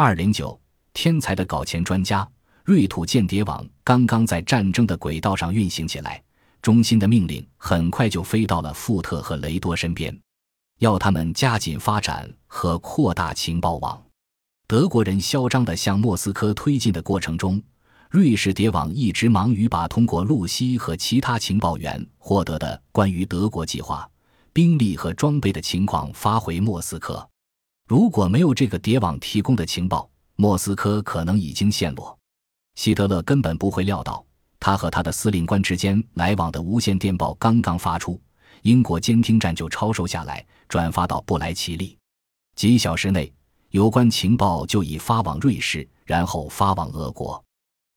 二零九，天才的搞钱专家，瑞土间谍网刚刚在战争的轨道上运行起来，中心的命令很快就飞到了富特和雷多身边，要他们加紧发展和扩大情报网。德国人嚣张地向莫斯科推进的过程中，瑞士谍网一直忙于把通过露西和其他情报员获得的关于德国计划、兵力和装备的情况发回莫斯科。如果没有这个谍网提供的情报，莫斯科可能已经陷落。希特勒根本不会料到，他和他的司令官之间来往的无线电报刚刚发出，英国监听站就抄收下来，转发到布莱奇利。几小时内。有关情报就已发往瑞士，然后发往俄国。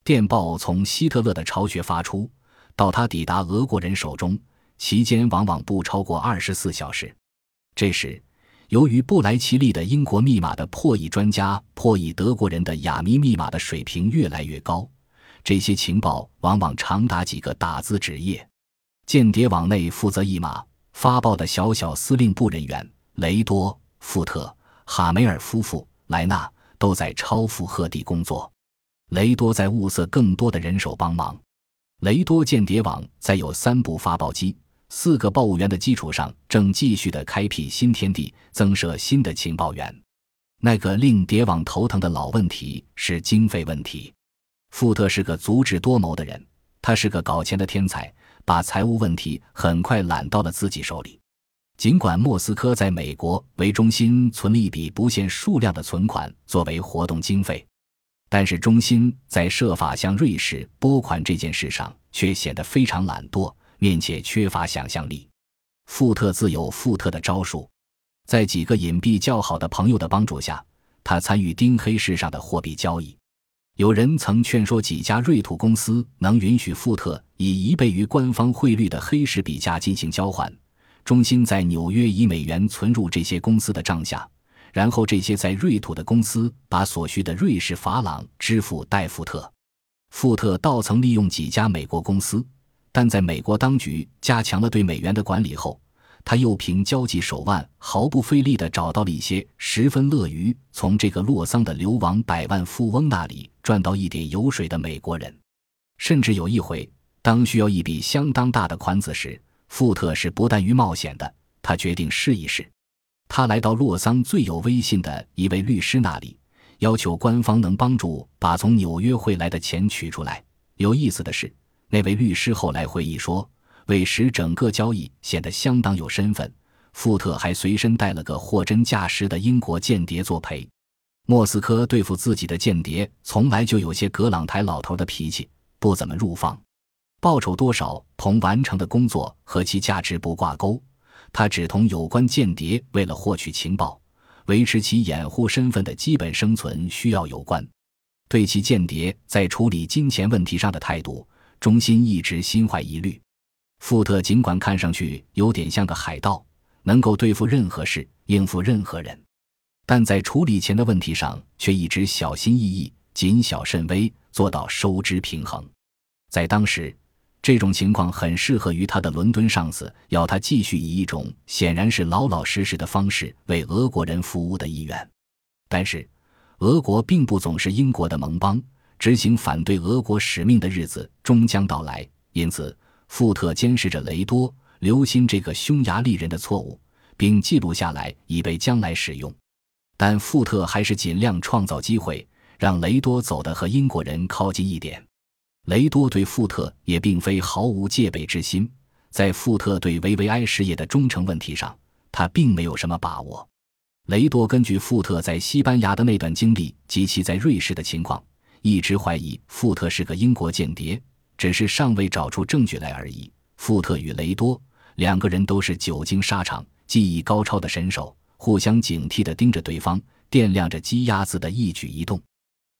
电报从希特勒的巢穴发出，到他抵达俄国人手中，期间往往不超过二十四小时。这时，由于布莱奇利的英国密码的破译专家破译德国人的雅迷密码的水平越来越高，这些情报往往长达几个打字纸页。间谍网内负责译码发报的小小司令部人员雷多、富特。哈梅尔夫妇、莱纳都在超负荷地工作，雷多在物色更多的人手帮忙。雷多间谍网在有三部发报机、四个报务员的基础上，正继续的开辟新天地，增设新的情报员。那个令谍网头疼的老问题是经费问题。富特是个足智多谋的人，他是个搞钱的天才，把财务问题很快揽到了自己手里。尽管莫斯科在美国为中心存了一笔不限数量的存款作为活动经费，但是中心在设法向瑞士拨款这件事上却显得非常懒惰，面且缺乏想象力。富特自有富特的招数，在几个隐蔽较好的朋友的帮助下，他参与丁黑市上的货币交易。有人曾劝说几家瑞土公司能允许富特以一倍于官方汇率的黑市比价进行交换。中心在纽约以美元存入这些公司的账下，然后这些在瑞土的公司把所需的瑞士法郎支付戴富特。富特倒曾利用几家美国公司，但在美国当局加强了对美元的管理后，他又凭交际手腕毫不费力地找到了一些十分乐于从这个洛桑的流亡百万富翁那里赚到一点油水的美国人。甚至有一回，当需要一笔相当大的款子时，富特是不惮于冒险的，他决定试一试。他来到洛桑最有威信的一位律师那里，要求官方能帮助把从纽约汇来的钱取出来。有意思的是，那位律师后来回忆说，为使整个交易显得相当有身份，富特还随身带了个货真价实的英国间谍作陪。莫斯科对付自己的间谍，从来就有些葛朗台老头的脾气，不怎么入放。报酬多少同完成的工作和其价值不挂钩，他只同有关间谍为了获取情报、维持其掩护身份的基本生存需要有关。对其间谍在处理金钱问题上的态度，中心一直心怀疑虑。富特尽管看上去有点像个海盗，能够对付任何事、应付任何人，但在处理钱的问题上却一直小心翼翼、谨小慎微，做到收支平衡。在当时。这种情况很适合于他的伦敦上司要他继续以一种显然是老老实实的方式为俄国人服务的意愿，但是，俄国并不总是英国的盟邦，执行反对俄国使命的日子终将到来。因此，富特监视着雷多，留心这个匈牙利人的错误，并记录下来以备将来使用。但富特还是尽量创造机会，让雷多走得和英国人靠近一点。雷多对富特也并非毫无戒备之心，在富特对维维埃事业的忠诚问题上，他并没有什么把握。雷多根据富特在西班牙的那段经历及其在瑞士的情况，一直怀疑富特是个英国间谍，只是尚未找出证据来而已。富特与雷多两个人都是久经沙场、技艺高超的神手，互相警惕地盯着对方，掂量着鸡鸭子的一举一动。